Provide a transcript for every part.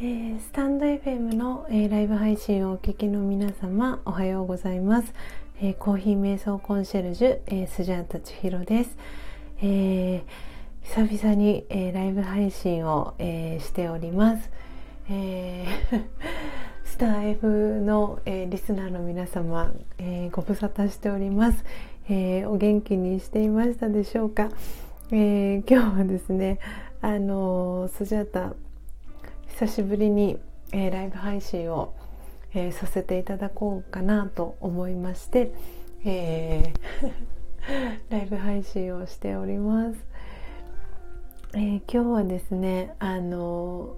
えー、スタンド FM の、えー、ライブ配信をお聞きの皆様おはようございます、えー、コーヒー瞑想コンシェルジュ、えスジャータ千尋です、え久々に、えライブ配信を、えしております、えスター F の、えリスナーの皆様、えご無沙汰しております、えお元気にしていましたでしょうか、え今日はですねあのスジャータ久しぶりに、えー、ライブ配信を、えー、させていただこうかなと思いまして、えー、ライブ配信をしております。え今日はですねあの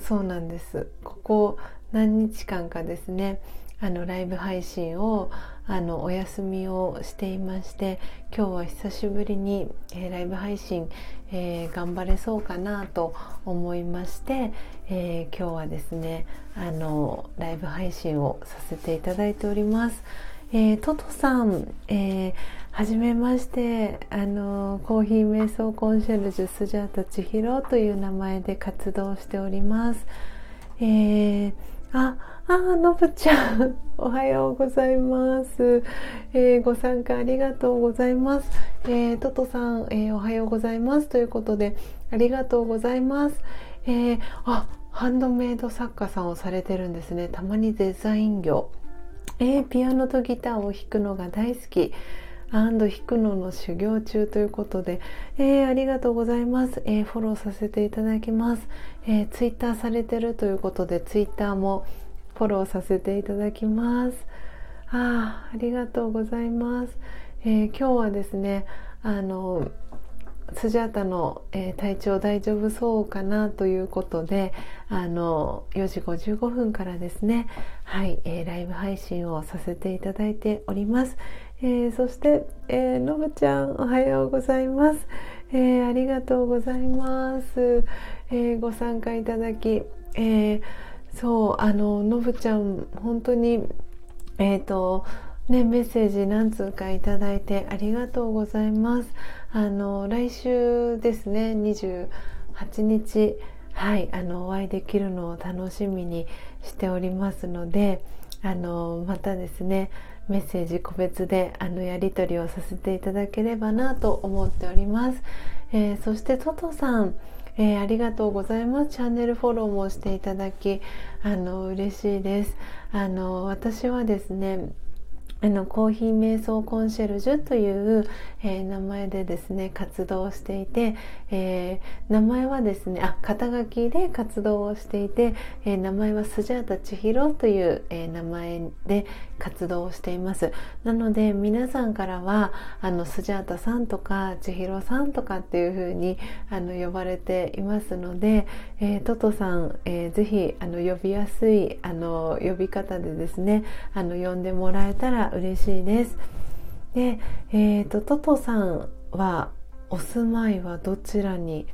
そうなんですここ何日間かですねあのライブ配信をあのお休みをしていまして今日は久しぶりに、えー、ライブ配信、えー、頑張れそうかなと思いまして、えー、今日はですねあのライブ配信をさせていただいております。えー、トトさん、えー、はじめましてあのコーヒー瞑想コンシェルジュスジャータ千尋という名前で活動しております。えー、ああのぶちゃん、おはようございます、えー、ご参加ありがとうございます。えー、トトさん、えー、おはようございますということで、ありがとうございます。えー、あ、ハンドメイド作家さんをされてるんですね。たまにデザイン業。えー、ピアノとギターを弾くのが大好き。アンド弾くのの修行中ということで、えー、ありがとうございます、えー、フォローさせていただきます、えー、ツイッターされてるということでツイッターもフォローさせていただきます。あありがとうございます、えー、今日はですねあのスジャータの、えー、体調大丈夫そうかなということであの4時55分からですねはい、えー、ライブ配信をさせていただいております、えー、そして、えー、のぶちゃんおはようございます、えー、ありがとうございます、えー、ご参加いただき、えーそうあののぶちゃん本当にえっ、ー、とねメッセージ何通かいただいてありがとうございます。あの来週ですね28日はいあのお会いできるのを楽しみにしておりますのであのまたですねメッセージ個別であのやり取りをさせていただければなと思っております、えー、そしてトトさんえー、ありがとうございます。チャンネルフォローもしていただき、あの、嬉しいです。あの、私はですね、あのコーヒー瞑想コンシェルジュという、えー、名前でですね活動していて、えー、名前はですねあ肩書きで活動をしていて、えー、名前はスジャータ千尋という、え名前で活動をしています。なので皆さんからはあのスジャータさんとか千尋さんとかっていう風にあの呼ばれていますので、えトトさん、えー、ぜひあの呼びやすいあの呼び方でですねあの呼んでもらえたら嬉しいです。で、えーと、トトさんはお住まいはどちらに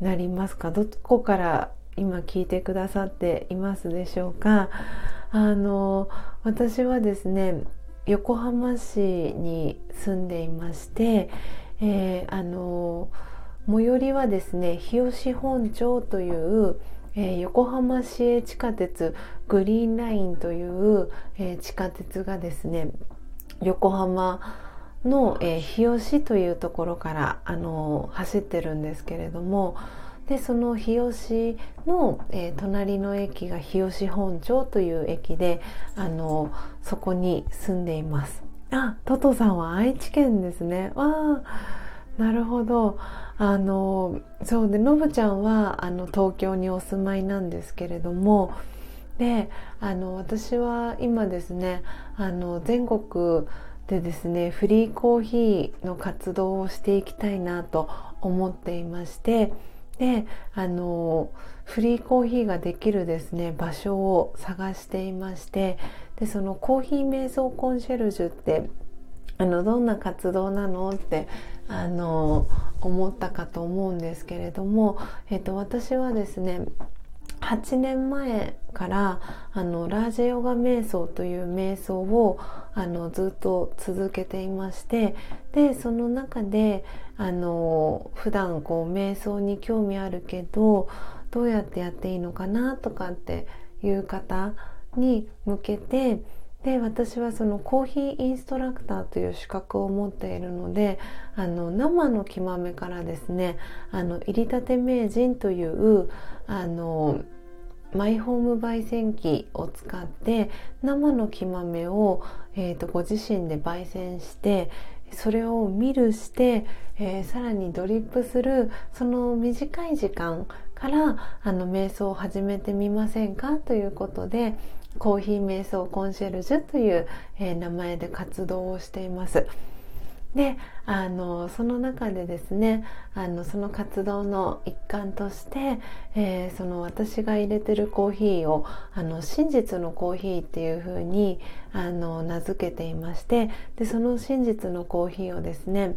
なりますか？どこから今聞いてくださっていますでしょうか？あの私はですね横浜市に住んでいまして、えー、あの最寄りはですね日吉本町という、えー、横浜市営地下鉄グリーンラインという、えー、地下鉄がですね横浜の、えー、日吉というところから、あの走ってるんですけれどもでその日吉の、えー、隣の駅が日吉本町という駅で、あのそこに住んでいます。あトトさんは愛知県ですね。わあなるほど。あのそうでのぶちゃんはあの東京にお住まいなんですけれどもであの私は今ですねあの全国でですねフリーコーヒーの活動をしていきたいなと思っていましてであのフリーコーヒーができるですね場所を探していましてでそのコーヒー瞑想コンシェルジュってあのどんな活動なのってあの思ったかと思うんですけれども、えっと、私はですね8年前からあのラージェヨガ瞑想という瞑想をあのずっと続けていましてでその中であの普段こう瞑想に興味あるけどどうやってやっていいのかなとかっていう方に向けてで私はそのコーヒーインストラクターという資格を持っているのであの生の木豆からですねあの入りたて名人というあのマイホーム焙煎機を使って生の木豆を、えーと、ご自身で焙煎してそれを見るして、えー、さらにドリップするその短い時間からあの瞑想を始めてみませんか？ということでコーヒー瞑想コンシェルジュという、えー、名前で活動をしています。であのその中でですねあのその活動の一環として、えー、その私が入れてるコーヒーをあの真実のコーヒーっていうふうにあの名付けていましてでその真実のコーヒーをですね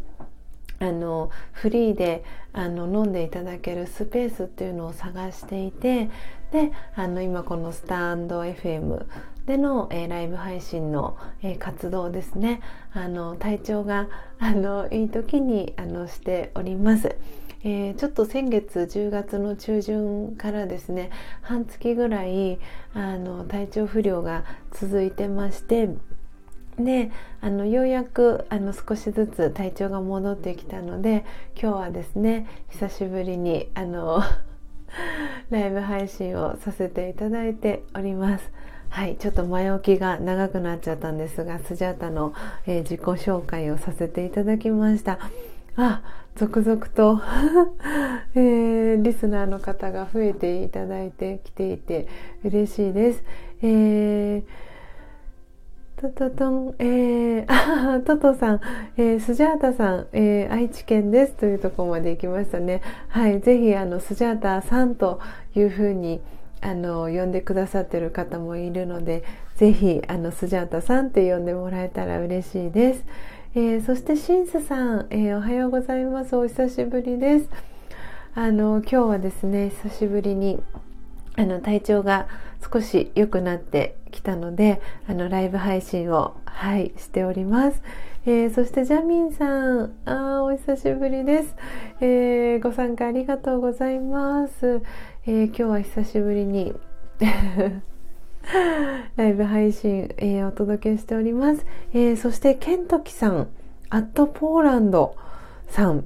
あのフリーであの飲んでいただけるスペースっていうのを探していてであの今このスタンド FM での、えー、ライブ配信の、えー、活動ですねあの体調があのいい時にあのしております。えー、ちょっと先月10月の中旬からですね半月ぐらいあの体調不良が続いてましてであのようやくあの少しずつ体調が戻ってきたので今日はですね久しぶりにあの ライブ配信をさせていただいております。はい、ちょっと前置きが長くなっちゃったんですがスジャータの、えー、自己紹介をさせていただきましたあ続々と えー、リスナーの方が増えていただいてきていて嬉しいです、えートトトン、えー、あトトさん、えー、スジャータさん、えー、愛知県ですというところまで行きましたね。はい、ぜひあのスジャータさんというふうにあの呼んでくださってる方もいるので、ぜひあのスジャータさんって呼んでもらえたら嬉しいです。えー、そしてシンスさん、えー、おはようございます。お久しぶりです。あの今日はですね、久しぶりにあの体調が少し良くなってきたのであのライブ配信をはいしております、えー、そしてジャミンさんあお久しぶりです、えー、ご参加ありがとうございます、えー、今日は久しぶりに ライブ配信、えお届けしております、えそしてケントキさんアットポーランドさん。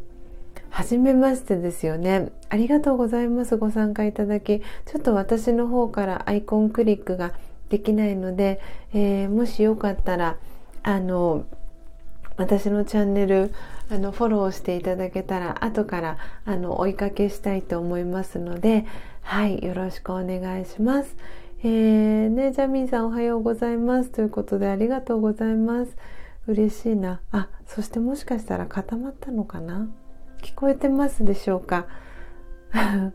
はじめましてですよね。ありがとうございます。ご参加いただき。ちょっと私の方からアイコンクリックができないので、えー、もしよかったら、あの、私のチャンネル、あの、フォローしていただけたら、後から、あの、追いかけしたいと思いますので、はい、よろしくお願いします。えー、ね、ジャミンさんおはようございます。ということで、ありがとうございます。嬉しいな。あ、そしてもしかしたら固まったのかな？聞こえてますでしょうか？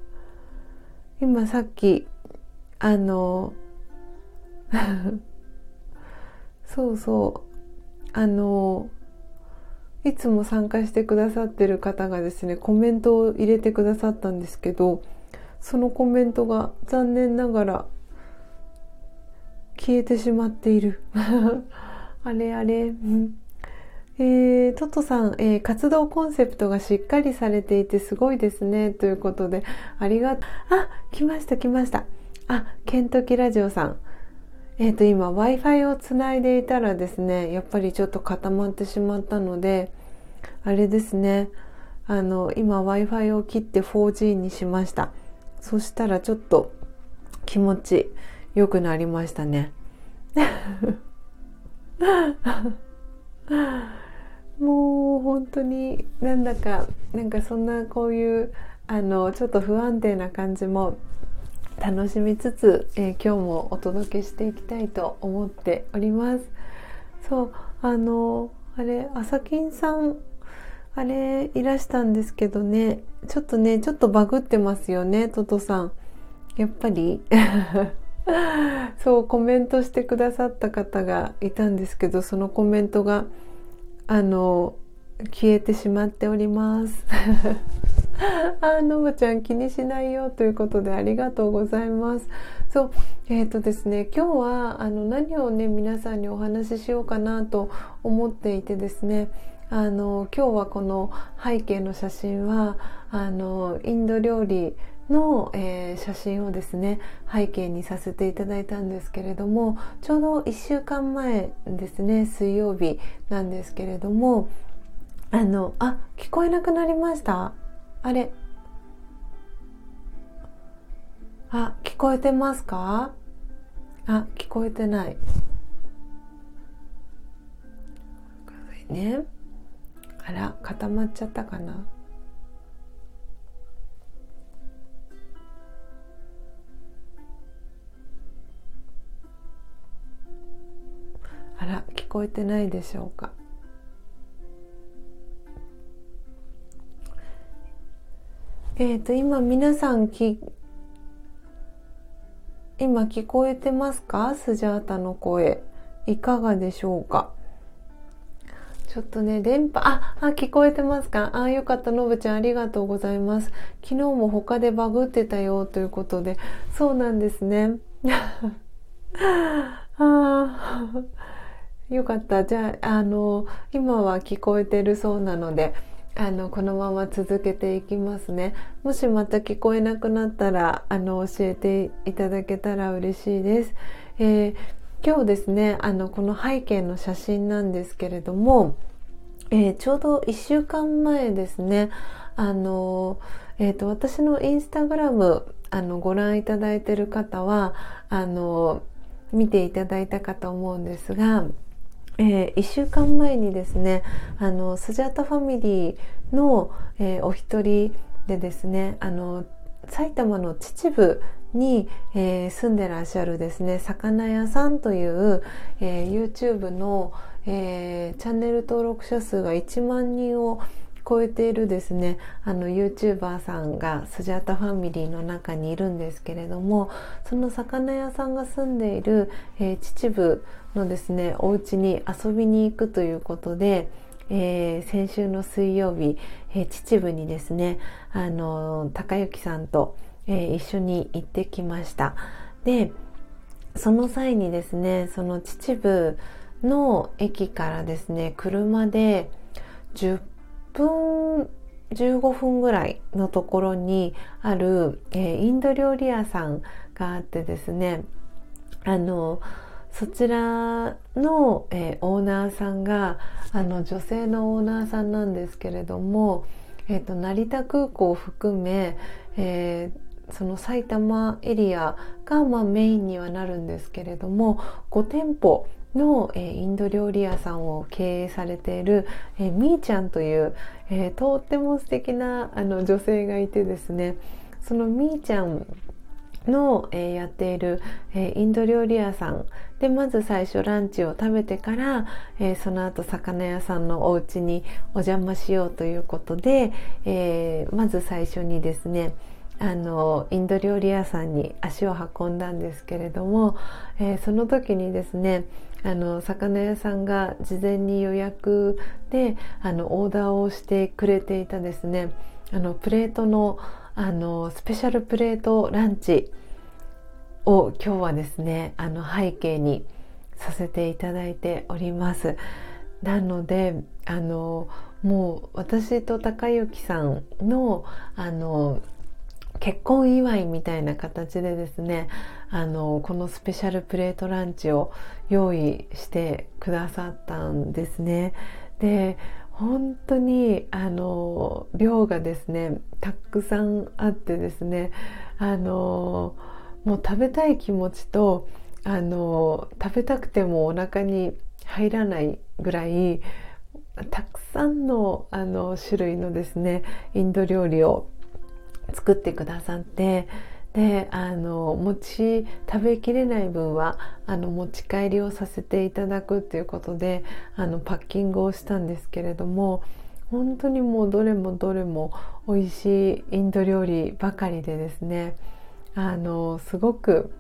今さっきあの そうそう。あのいつも参加してくださってる方がですねコメントを入れてくださったんですけどそのコメントが残念ながら消えてしまっている。あれあれ、えー、トトさん、えー、活動コンセプトがしっかりされていてすごいですね。ということで、ありがとう。あ、来ました、来ました。あ、ケントキラジオさん。えっ、ー、と、今 Wi-Fi をつないでいたらですね、やっぱりちょっと固まってしまったので、あれですね、あの、今 Wi-Fi を切って 4G にしました。そしたらちょっと気持ち良くなりましたね。もう本当になんだかなんかそんなこういうあのちょっと不安定な感じも楽しみつつ、えー、今日もお届けしていきたいと思っております。そうあのあれ朝金さんあれいらしたんですけどね。ちょっとねちょっとバグってますよねトトさん。やっぱり。そうコメントしてくださった方がいたんですけどそのコメントがあの消えてしまっております。あのぶちゃん気にしないよということでありがとうございます。そうえっ、ー、とですね今日はあの何をね皆さんにお話ししようかなと思っていてですねあの今日はこの背景の写真はあのインド料理の、えー、写真をですね背景にさせていただいたんですけれどもちょうど1週間前ですね水曜日なんですけれどもあのあ聞こえなくなりました。あれ。あ聞こえてますか？あ聞こえてない。ね。あら固まっちゃったかな？あら聞こえてないでしょうか。えっ、ー、と今皆さんき今聞こえてますか？スジャータの声。いかがでしょうか？ちょっとね電波ああ聞こえてますか？あよかった。のぶちゃんありがとうございます。昨日も他でバグってたよ。ということで。そうなんですね。あ よかった。じゃああの今は聞こえてるそうなのであのこのまま続けていきますね。もしまた聞こえなくなったらあの教えていただけたら嬉しいです、えー、今日ですねあのこの背景の写真なんですけれども、えー、ちょうど1週間前ですねあの、えーと、私のインスタグラムあのご覧いただいてる方はあの見ていただいたかと思うんですがえー、1週間前にですねあのスジャータファミリーの、えー、お一人でですねあの埼玉の秩父に、えー、住んでらっしゃるですね魚屋さんという、えー、YouTube の、えー、チャンネル登録者数が1万人を超えているですね。あの YouTuber さんがスジャタファミリーの中にいるんですけれどもその魚屋さんが住んでいる、えー、秩父のですねお家に遊びに行くということで、えー、先週の水曜日、えー、秩父にですねあの高之さんと、えー、一緒に行ってきました。でその際にですねその秩父の駅からですね車で10分15分ぐらいのところにある、えー、インド料理屋さんがあってですねあのそちらの、えー、オーナーさんがあの女性のオーナーさんなんですけれども、えーと、成田空港を含め、えー、その埼玉エリアが、まあ、メインにはなるんですけれども5店舗の、え、インド料理屋さんを経営されている、えー、みーちゃんという、え、とっても素敵なあの女性がいてですね。そのみーちゃんの、えー、やっている、えー、インド料理屋さん。でまず最初ランチを食べてから、えー、その後魚屋さんのお家にお邪魔しようということで、えまず最初にですねあのインド料理屋さんに足を運んだんですけれども、えその時にですねあの魚屋さんが事前に予約であのオーダーをしてくれていたですねあのプレートのあのスペシャルプレートランチを今日はですねあの背景にさせていただいております。なのであのもう私と高之さんのあの結婚祝いみたいな形でですねあのこのスペシャルプレートランチを用意してくださったんですね。で本当にあの量がですねたくさんあってですねあのもう食べたい気持ちとあの食べたくてもお腹に入らないぐらいたくさんのあの種類のですねインド料理を作ってくださってであの餅食べきれない分はあの持ち帰りをさせていただくっていうことであのパッキングをしたんですけれども本当にもうどれもどれも美味しいインド料理ばかりでですねあのすごく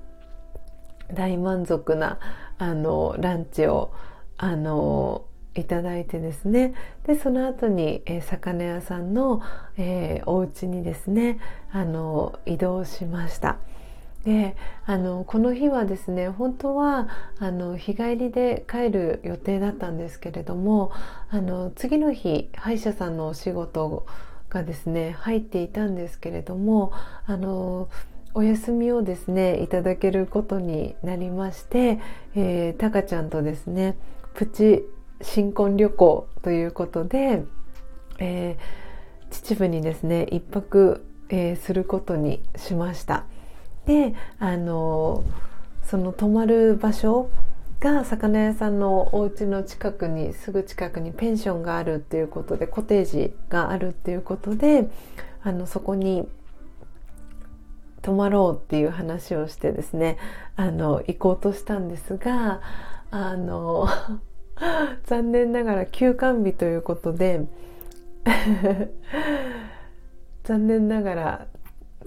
大満足なあのランチをあのいただいてですねでその後に、えー、魚屋さんの、えー、お家にですねあの移動しました。であのこの日はですね本当はあの日帰りで帰る予定だったんですけれどもあの次の日歯医者さんのお仕事がですね入っていたんですけれどもあのお休みをですねいただけることになりまして、えー、タカちゃんとですねプチ新婚旅行ということで、えー、秩父にですね一泊、えー、することにしました。であのその泊まる場所が魚屋さんのお家の近くにすぐ近くにペンションがあるっていうことでコテージがあるっていうことであのそこに泊まろうっていう話をしてですねあの行こうとしたんですがあの残念ながら休館日ということで 残念ながら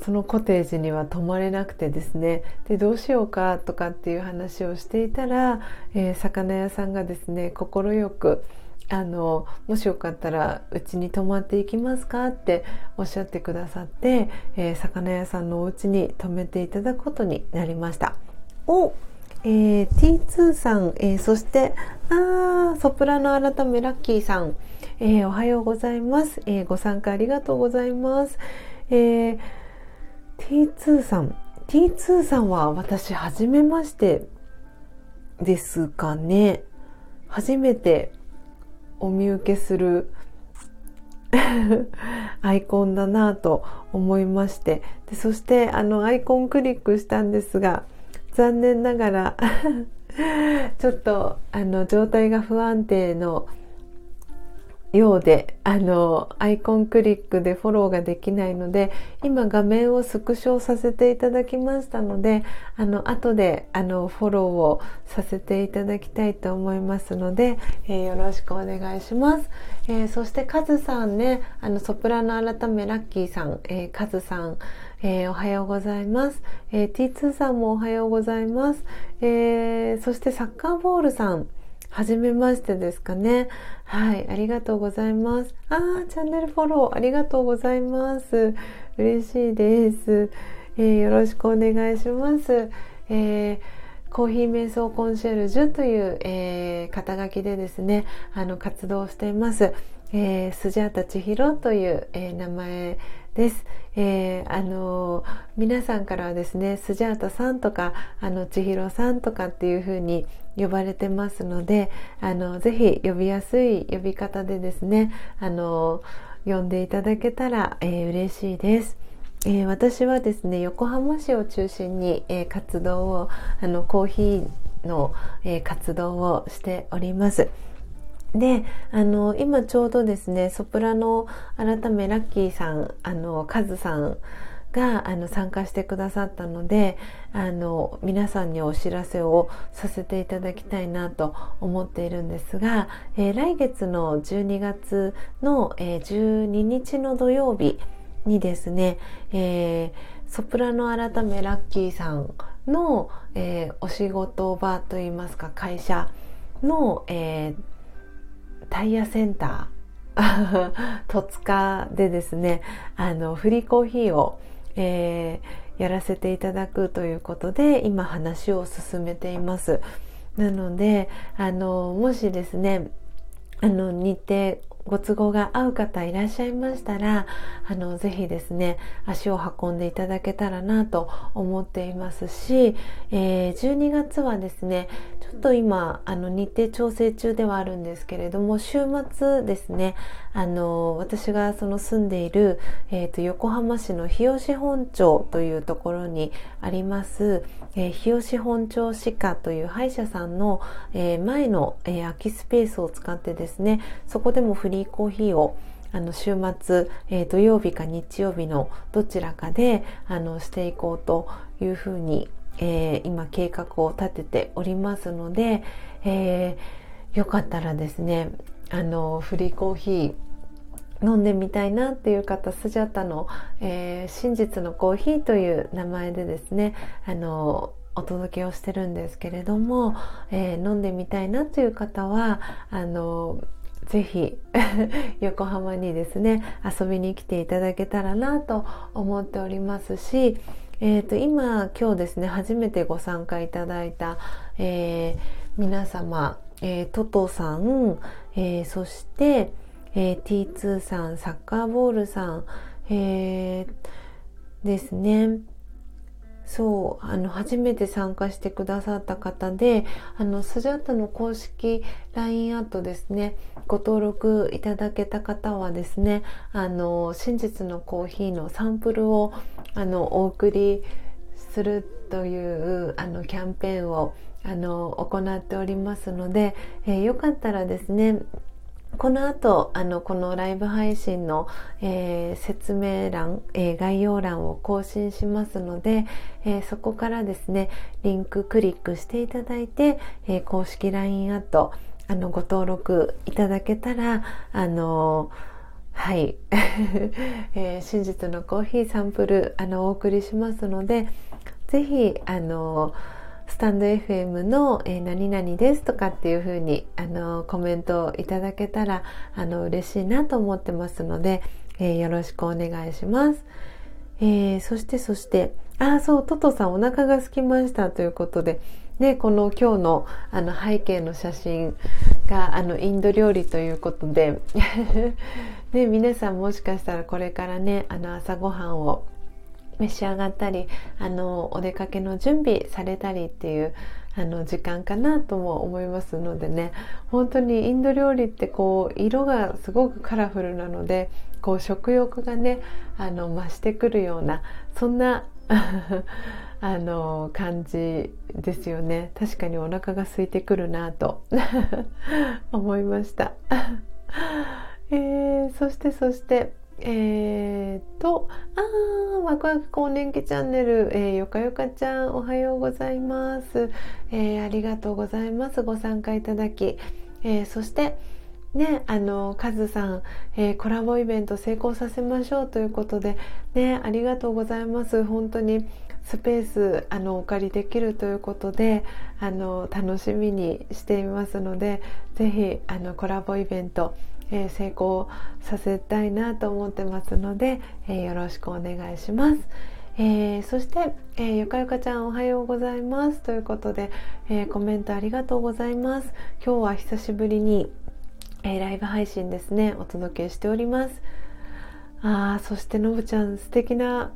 そのコテージには泊まれなくてですねでどうしようかとかっていう話をしていたら、えー、魚屋さんがですね快くあのもしよかったらうちに泊まっていきますかっておっしゃってくださって、えー、魚屋さんのお家に泊めていただくことになりました。おえー、T2 さん、えー、そしてあソプラノ改めラッキーさん、えー、おはようございます、えーご参加ありがとうございます、えー T2 さん。T2 さんは私初めましてですかね。初めてお見受けする アイコンだなと思いまして。でそしてあのアイコンクリックしたんですが残念ながら ちょっとあの状態が不安定のようであのアイコンクリックでフォローができないので今画面をスクショさせていただきましたのであの後であのフォローをさせていただきたいと思いますので、えー、よろしくお願いします、えー、そしてカズさんねあのソプラノ改めラッキーさん、えー、カズさんえー、おはようございます、えー、T2 さんもおはようございます、えー、そしてサッカーボールさんはじめましてですかね。はい、ありがとうございます。あー、チャンネルフォローありがとうございます。嬉しいです。えー、よろしくお願いします。えーコーヒー瞑想コンシェルジュという、えー、肩書きでですね、あの活動しています。えー、スジャータ千尋という、えー、名前です。えー、あの皆さんからはですねスジャータさんとかあの千尋さんとかっていう風に呼ばれてますのであのぜひ呼びやすい呼び方でですねあの呼んでいただけたら、えー、嬉しいです。えー、私はですね横浜市を中心に、えー、活動をあのコーヒーの、えー、活動をしております。であの今ちょうどですねソプラノ改めラッキーさんあのカズさんがあの参加してくださったのであの皆さんにお知らせをさせていただきたいなと思っているんですが、えー、来月の12月の、えー、12日の土曜日にですね、えー、ソプラノ改めラッキーさんの、えお仕事場といいますか会社の、えータイヤセンター 戸塚でですねあのフリーコーヒーを、えー、やらせていただくということで今話を進めています。なのであのもしですねあの日程ご都合が合う方いらっしゃいましたらあのぜひですね足を運んでいただけたらなと思っていますし、えー、12月はですねちょっと今あの日程調整中ではあるんですけれども週末ですねあの私がその住んでいる、えーと、横浜市の日吉本町というところにあります、えー、日吉本町歯科という歯医者さんの、え、前の、え、空きスペースを使ってですねそこでもフリーコーヒーをあの週末、えー、土曜日か日曜日のどちらかであのしていこうというふうに、えー、今計画を立てておりますので、えー、よかったらですねあのフリーコーヒー飲んでみたいなっていう方スジャタの、えー、真実のコーヒーという名前でですねあのお届けをしてるんですけれども、えー、飲んでみたいなという方はあのぜひ 横浜にですね遊びに来ていただけたらなと思っておりますし、えーと、今今日ですね初めてご参加いただいた、えー、皆様、えー、トトさん、えー、そして、えー、T2 さんサッカーボールさん、えー、ですね。そうあの初めて参加してくださった方であのスジャタの公式 LINE アットですねご登録いただけた方はですねあの真実のコーヒーのサンプルをあのお送りするというあのキャンペーンをあの行っておりますので、えー、よかったらですねこの後あのこのライブ配信の、えー、説明欄、えー、概要欄を更新しますので、えー、そこからですねリンククリックしていただいて、え公式 LINE アットあのご登録いただけたらあのはい、え真実のコーヒーサンプルあのお送りしますのでぜひあのスタンド FM の、えー、何々ですとかっていう風にあのコメントをいただけたらあの嬉しいなと思ってますので、えー、よろしくお願いします。えー、そしてそしてああそうトトさんお腹が空きましたということででこの今日のあの背景の写真があのインド料理ということでで 皆さんもしかしたらこれからねあの朝ごはんを召し上がったりあのお出かけの準備されたりっていうあの時間かなとも思いますのでね。本当にインド料理ってこう色がすごくカラフルなのでこう食欲がねあの増してくるようなそんな あの感じですよね。確かにお腹が空いてくるなと 思いました、えー、そしてそしてえーと、あー、ワクワク更年期チャンネル、えー、よかよかちゃん、おはようございます。えー、ありがとうございます。ご参加いただき。えー、そして、ね、あの、カズさん、えー、コラボイベント成功させましょうということで、ね、ありがとうございます。本当にスペース、あの、お借りできるということで、あの、楽しみにしていますので、ぜひ、あの、コラボイベント、えー、成功させたいなと思ってますので、えー、よろしくお願いします。えー、そして、えー、ゆかゆかちゃんおはようございますということで、えー、コメントありがとうございます今日は久しぶりに、えライブ配信ですねお届けしておりますあーそしてのぶちゃん素敵な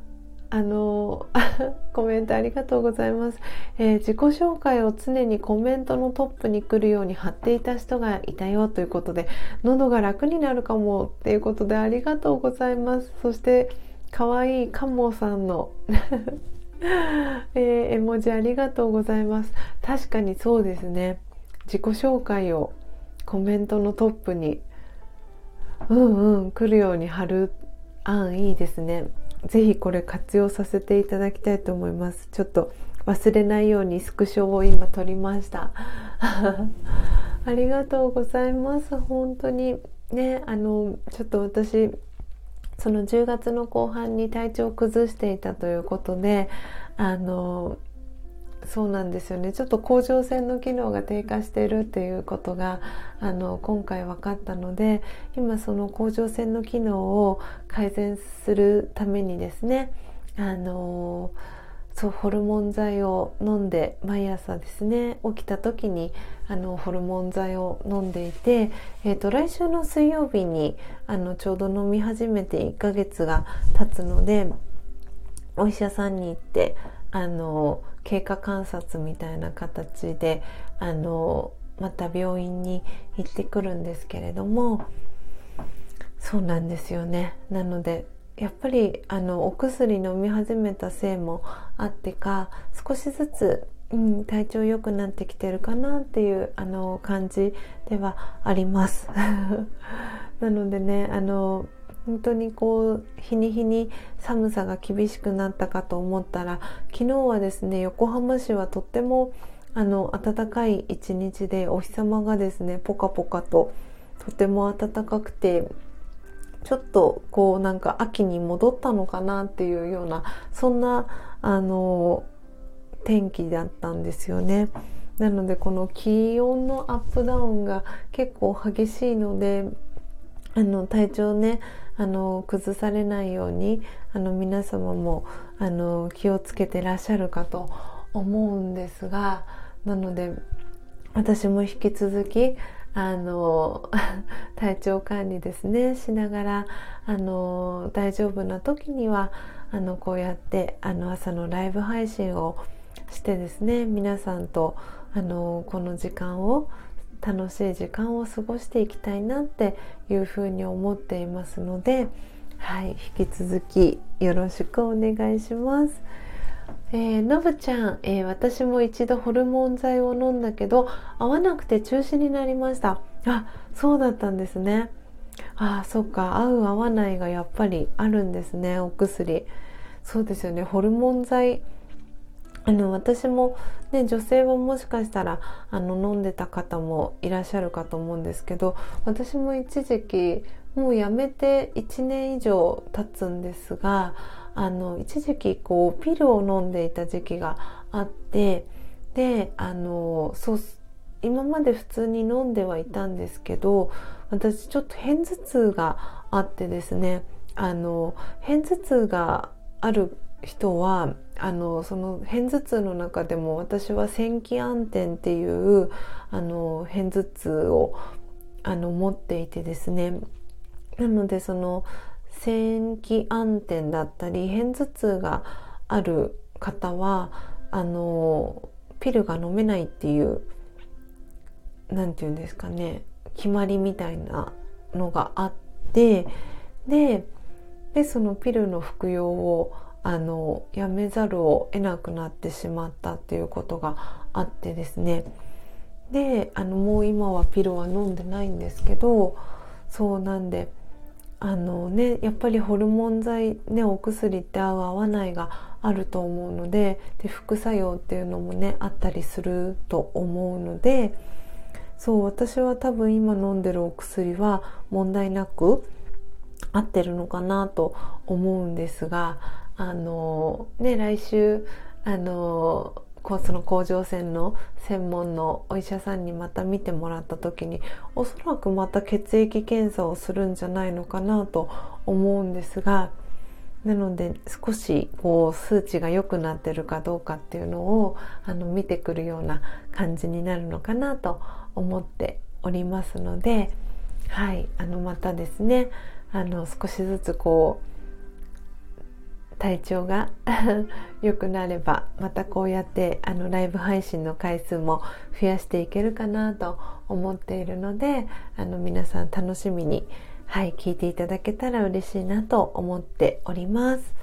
あの コメントありがとうございます、えー、自己紹介を常にコメントのトップに来るように貼っていた人がいたよということで喉が楽になるかもっていうことでありがとうございます。そしてかわいいカモさんの えー、絵文字ありがとうございます。確かにそうですね。自己紹介をコメントのトップにうんうん来るように貼る案いいですね。ぜひこれ活用させていただきたいと思います。ちょっと忘れないようにスクショを今撮りました。ありがとうございます。本当にねあのちょっと私その10月の後半に体調を崩していたということであのそうなんですよね。ちょっと甲状腺の機能が低下しているっていうことがあの今回分かったので今その甲状腺の機能を改善するためにですねあのそうホルモン剤を飲んで毎朝ですね起きた時にあのホルモン剤を飲んでいて、えーと、来週の水曜日にあのちょうど飲み始めて1ヶ月が経つのでお医者さんに行ってあの経過観察みたいな形であのまた病院に行ってくるんですけれどもそうなんですよね。なのでやっぱりあのお薬飲み始めたせいもあってか少しずつ、うん、体調良くなってきてるかなっていうあの感じではあります。なのでねあの本当にこう日に日に寒さが厳しくなったかと思ったら昨日はですね横浜市はとってもあの暖かい一日でお日様がですねポカポカととても暖かくてちょっとこうなんか秋に戻ったのかなっていうようなそんなあの天気だったんですよね。なのでこの気温のアップダウンが結構激しいのであの体調ねあの崩されないようにあの皆様もあの気をつけてらっしゃるかと思うんですがなので私も引き続きあの 体調管理ですねしながらあの大丈夫な時にはあのこうやってあの朝のライブ配信をしてですね皆さんとあのこの時間を楽しい時間を過ごしていきたいなっていうふうに思っていますので、はい、引き続きよろしくお願いします。えー、のぶちゃん、えー、私も一度ホルモン剤を飲んだけど合わなくて中止になりました。あそうだったんですね。あそっか。合う合わないがやっぱりあるんですねお薬。そうですよね。ホルモン剤あの私も、ね、女性はもしかしたらあの飲んでた方もいらっしゃるかと思うんですけど私も一時期もうやめて1年以上経つんですがあの一時期こうピルを飲んでいた時期があってであのそう今まで普通に飲んではいたんですけど私ちょっと片頭痛があってですねあの片頭痛がある人はあのその片頭痛の中でも私は線気暗転っていうあの片頭痛をあの持っていてですね。なのでその線気暗転だったり片頭痛がある方はあのピルが飲めないっていう何て言うんですかね決まりみたいなのがあってででそのピルの服用をあのやめざるを得なくなってしまったっていうことがあってですね。であのもう今はピルは飲んでないんですけどそうなんであのねやっぱりホルモン剤ねお薬って合う合わないがあると思うのでで副作用っていうのもねあったりすると思うのでそう私は多分今飲んでるお薬は問題なく合ってるのかなと思うんですがあのね来週あのその甲状腺の専門のお医者さんにまた見てもらった時におそらくまた血液検査をするんじゃないのかなと思うんですがなので少しこう数値が良くなってるかどうかっていうのをあの見てくるような感じになるのかなと思っておりますのではいあのまたですねあの少しずつこう体調が 良くなればまたこうやってあのライブ配信の回数も増やしていけるかなと思っているのであの皆さん楽しみに、はい、聞いていただけたら嬉しいなと思っております。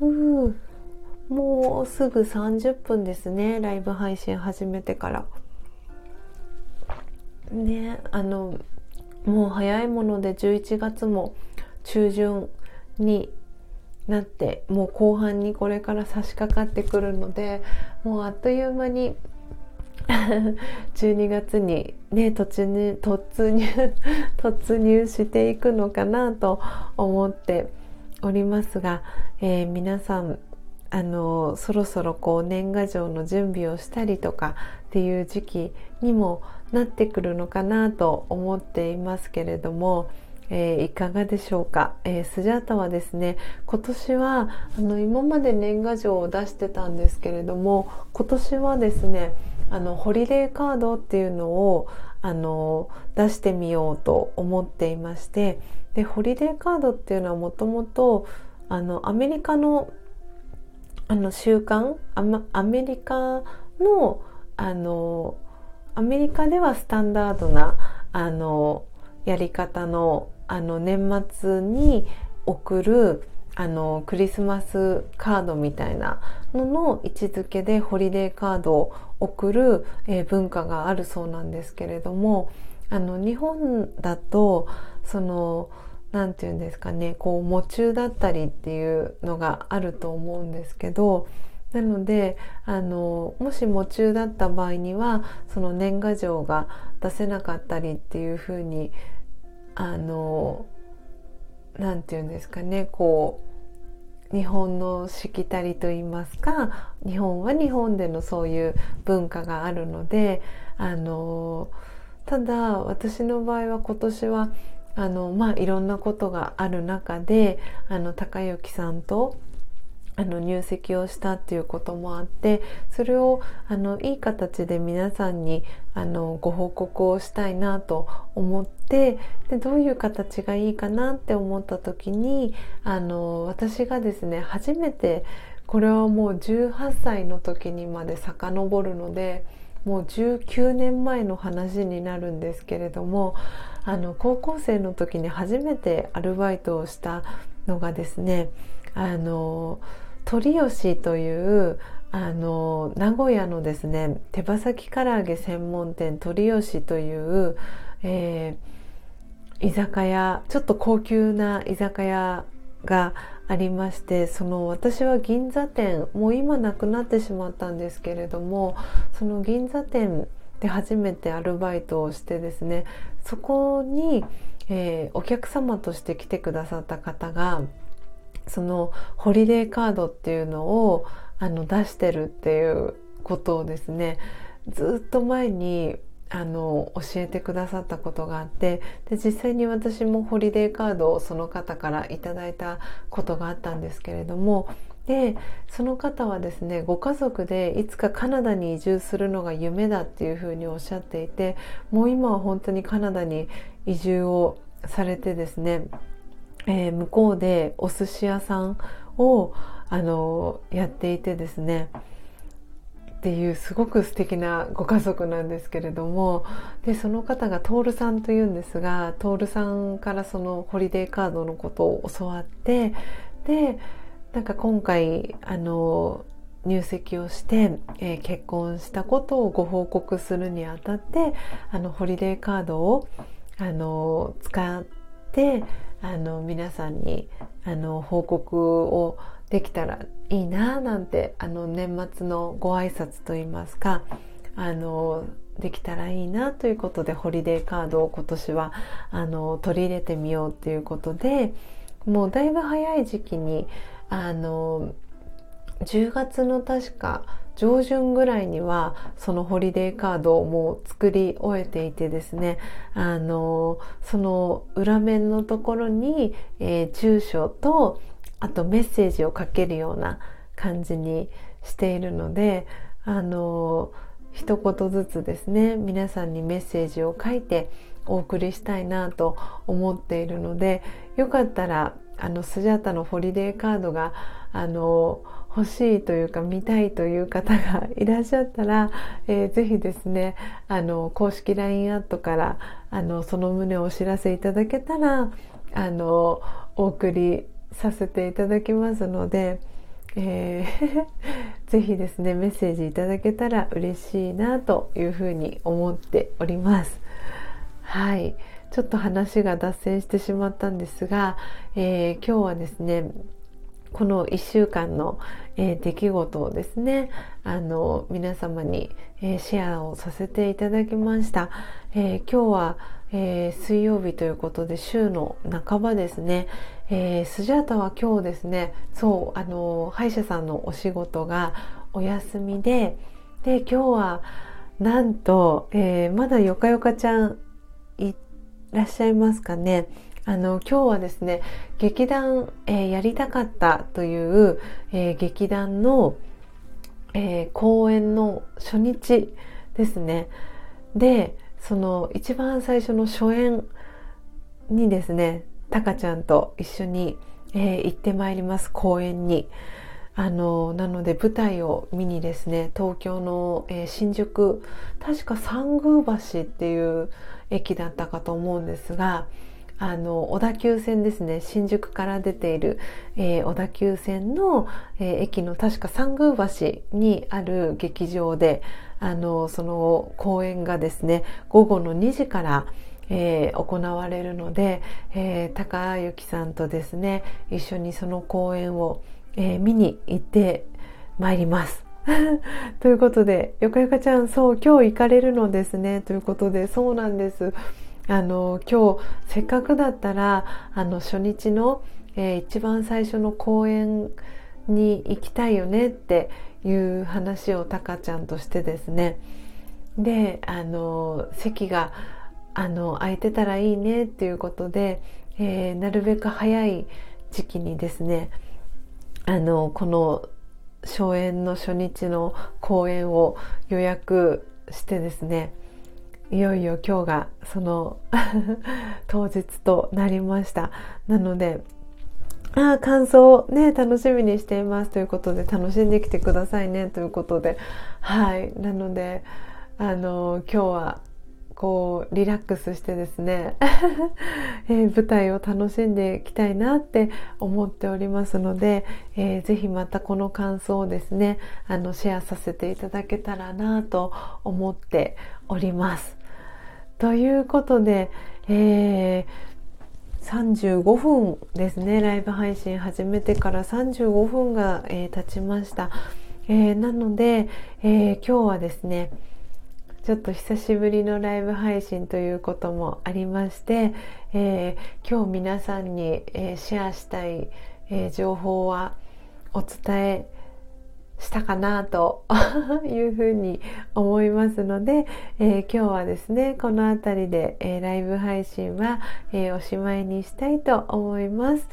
うもうすぐ30分ですねライブ配信始めてから。ねあのもう早いもので11月も中旬になってもう後半にこれから差し掛かってくるのでもうあっという間に 12月にね突入突入 突入していくのかなと思っておりますが、えー、皆さんあのそろそろこう年賀状の準備をしたりとかっていう時期にもなってくるのかなと思っていますけれどもえー、いかがでしょうか、えー、スジャータはですね今年はあの今まで年賀状を出してたんですけれども今年はですねあのホリデーカードっていうのをあの出してみようと思っていましてでホリデーカードっていうのはもともとアメリカのあの習慣アメリカのあのアメリカではスタンダードなあのやり方のあの年末に送るあのクリスマスカードみたいなのの位置づけでホリデーカードを送る、えー、文化があるそうなんですけれどもあの日本だとその何て言うんですかねこう喪中だったりっていうのがあると思うんですけどなのであのもし喪中だった場合にはその年賀状が出せなかったりっていうふうにあの何て言うんですかねこう日本のしきたりと言いますか日本は日本でのそういう文化があるのであのただ私の場合は今年はあのまあいろんなことがある中であの高之さんとあの入籍をしたっていうこともあってそれをあのいい形で皆さんにあのご報告をしたいなと思ってでどういう形がいいかなって思った時にあの私がですね初めてこれはもう18歳の時にまで遡るのでもう19年前の話になるんですけれどもあの高校生の時に初めてアルバイトをしたのがですねあの鳥吉というあの名古屋のですね手羽先唐揚げ専門店鳥吉という、えー、居酒屋ちょっと高級な居酒屋がありましてその私は銀座店もう今なくなってしまったんですけれどもその銀座店で初めてアルバイトをしてですねそこに、えー、お客様として来てくださった方がそのホリデーカードっていうのをあの出してるっていうことをですねずっと前にあの教えてくださったことがあってで実際に私もホリデーカードをその方からいただいたことがあったんですけれどもでその方はですねご家族でいつかカナダに移住するのが夢だっていうふうにおっしゃっていてもう今は本当にカナダに移住をされてですねえー、向こうでお寿司屋さんをあのやっていてですね。っていうすごく素敵なご家族なんですけれども。でその方が徹さんというんですが徹さんからそのホリデーカードのことを教わってでなんか今回あの入籍をして、えー、結婚したことをご報告するにあたってあのホリデーカードをあの使ってあの皆さんにあの報告をできたらいいななんてあの年末のご挨拶といいますかあのできたらいいなということでホリデーカードを今年はあの取り入れてみようということでもうだいぶ早い時期にあの10月の確か上旬ぐらいにはそのホリデーカードをもう作り終えていてですねあのその裏面のところに、えー、住所とあとメッセージをかけるような感じにしているのであの一言ずつですね皆さんにメッセージを書いてお送りしたいなと思っているのでよかったらあのスジャタのホリデーカードがあの欲しいというか見たいという方がいらっしゃったら、えー、ぜひですねあの公式 LINE アットからあのその旨をお知らせいただけたらあのお送りさせていただきますので、えー、ぜひですねメッセージいただけたら嬉しいなというふうに思っております。はいちょっと話が脱線してしまったんですが、えー、今日はですねこの1週間の、えー、出来事をですねあの皆様に、えー、シェアをさせていただきました、えー、今日は、え水曜日ということで週の半ばですね、えスジャータは今日ですねそうあの歯医者さんのお仕事がお休みでで今日はなんと、えまだよかよかちゃんいらっしゃいますかね。あの今日はですね劇団、えー、やりたかったという、えー、劇団の、えー、公演の初日ですねでその一番最初の初演にですねタカちゃんと一緒に、え、行ってまいります公演に。あのなので舞台を見にですね東京の、えー、新宿確か三宮橋っていう駅だったかと思うんですがあの小田急線ですね新宿から出ている、えー、小田急線の、えー、駅の確か三宮橋にある劇場であのその公演がですね午後の2時からえー、行われるので、えー、高幸さんとですね一緒にその公演を、えー、見に行ってまいります。ということで、よかよかちゃん、そう、今日行かれるのですね。ということで、そうなんです。あの今日せっかくだったらあの初日の、えー、一番最初の公演に行きたいよねっていう話をタカちゃんとしてですね。であの席があの空いてたらいいねっていうことで、えー、なるべく早い時期にですねあのこの初演の初日の公演を予約してですねいよいよ今日がその 当日となりました。なのでああ感想をね楽しみにしています。ということで楽しんできてくださいね。ということで。はい。なのであの今日はこうリラックスしてですね、えー、舞台を楽しんでいきたいなって思っておりますので、えー、ぜひまたこの感想をですねあのシェアさせていただけたらなと思っております。ということで、えー35分ですねライブ配信始めてから35分が、えー、経ちました、えー、なので、え、今日はですねちょっと久しぶりのライブ配信ということもありまして、え、今日皆さんに、え、シェアしたい、え、情報はお伝えしたかなと いうふうに思いますので、えー、今日はですねこの辺りで、えー、ライブ配信は、えー、おしまいにしたいと思います。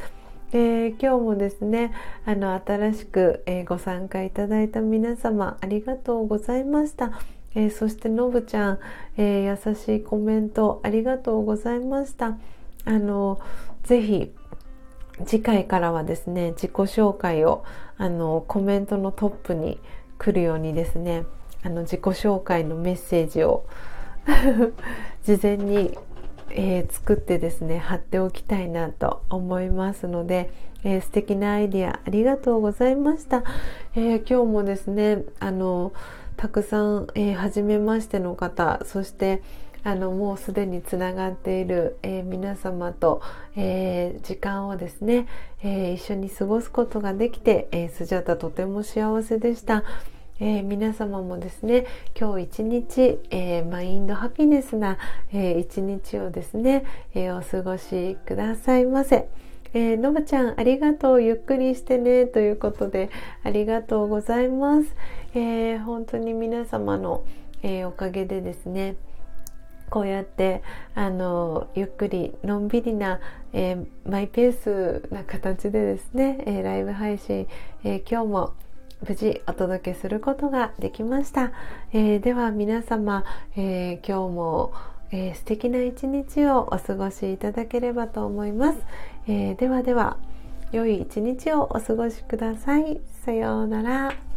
え今日もですねあの新しく、えご参加いただいた皆様ありがとうございました。え、そしてのぶちゃん、え、優しいコメントありがとうございましたあのぜひ次回からはですね自己紹介をあのコメントのトップに来るようにですねあの自己紹介のメッセージを 事前に、えー、作ってですね貼っておきたいなと思いますので、えー、素敵なアイディアありがとうございました、えー、今日もですねあのたくさん、えー、初めましての方そしてあのもうすでにつながっている、えー、皆様と、えー、時間をですね、えー、一緒に過ごすことができて、えスジャタとても幸せでした。えー、皆様もですね今日一日、えー、マインドハピネスな、えー、一日をですね、えお過ごしくださいませ。え、のぶちゃんありがとうゆっくりしてねということでありがとうございます、え、本当に皆様の、え、おかげでですねこうやってあのゆっくりのんびりな、えー、マイペースな形でですね、えー、ライブ配信、えー、今日も無事お届けすることができました、えでは皆様、え今日もえー、素敵な一日をお過ごしいただければと思います、え、ではでは良い一日をお過ごしください。さようなら。